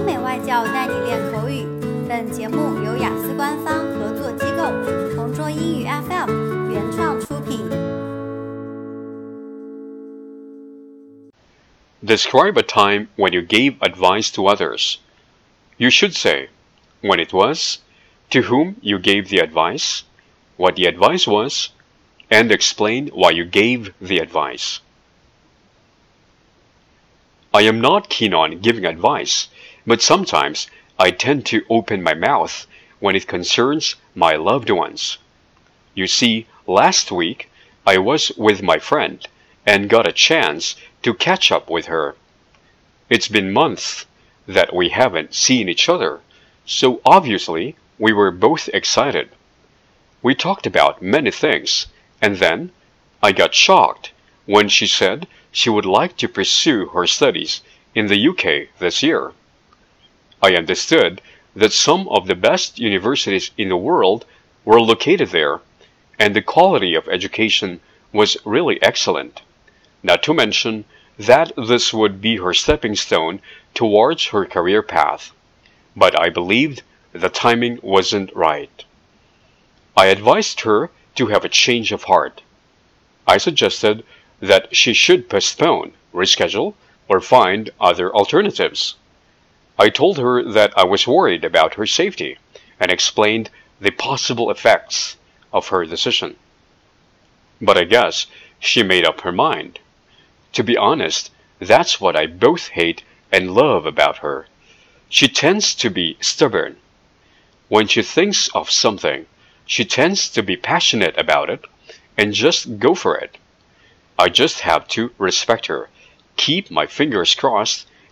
欧美外教带你练口语。本节目由雅思官方合作机构同桌英语 FM 原创出品。Describe a time when you gave advice to others. You should say when it was, to whom you gave the advice, what the advice was, and explain why you gave the advice. I am not keen on giving advice, but sometimes I tend to open my mouth when it concerns my loved ones. You see, last week I was with my friend and got a chance to catch up with her. It's been months that we haven't seen each other, so obviously we were both excited. We talked about many things, and then I got shocked when she said she would like to pursue her studies in the UK this year. I understood that some of the best universities in the world were located there, and the quality of education was really excellent. Not to mention that this would be her stepping stone towards her career path. But I believed the timing wasn't right. I advised her to have a change of heart. I suggested that she should postpone, reschedule, or find other alternatives. I told her that I was worried about her safety and explained the possible effects of her decision. But I guess she made up her mind. To be honest, that's what I both hate and love about her. She tends to be stubborn. When she thinks of something, she tends to be passionate about it and just go for it. I just have to respect her, keep my fingers crossed,